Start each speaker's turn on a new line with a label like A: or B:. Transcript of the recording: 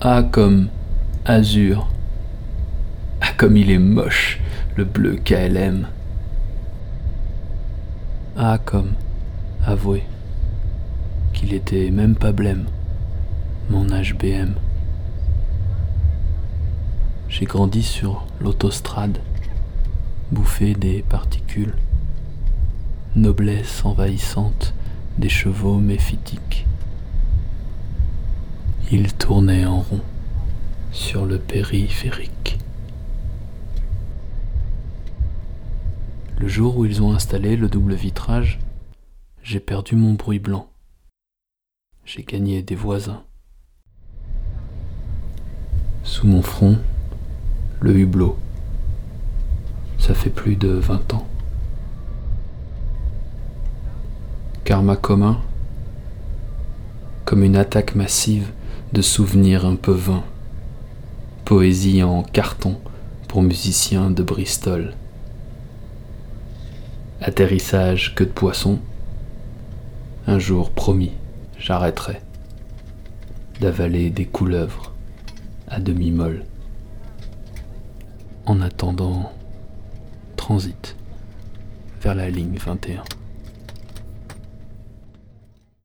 A: Ah comme azur. Ah comme il est moche, le bleu KLM. Ah comme avouer qu'il était même pas blême, mon HBM. J'ai grandi sur l'autostrade, bouffé des particules, noblesse envahissante des chevaux méphitiques. Ils tournaient en rond sur le périphérique. Le jour où ils ont installé le double vitrage, j'ai perdu mon bruit blanc. J'ai gagné des voisins. Sous mon front, le hublot. Ça fait plus de vingt ans. Karma commun, comme une attaque massive de souvenirs un peu vains. Poésie en carton pour musiciens de Bristol. Atterrissage que de poissons. Un jour promis, j'arrêterai d'avaler des couleuvres à demi-molles. En attendant, transit vers la ligne 21.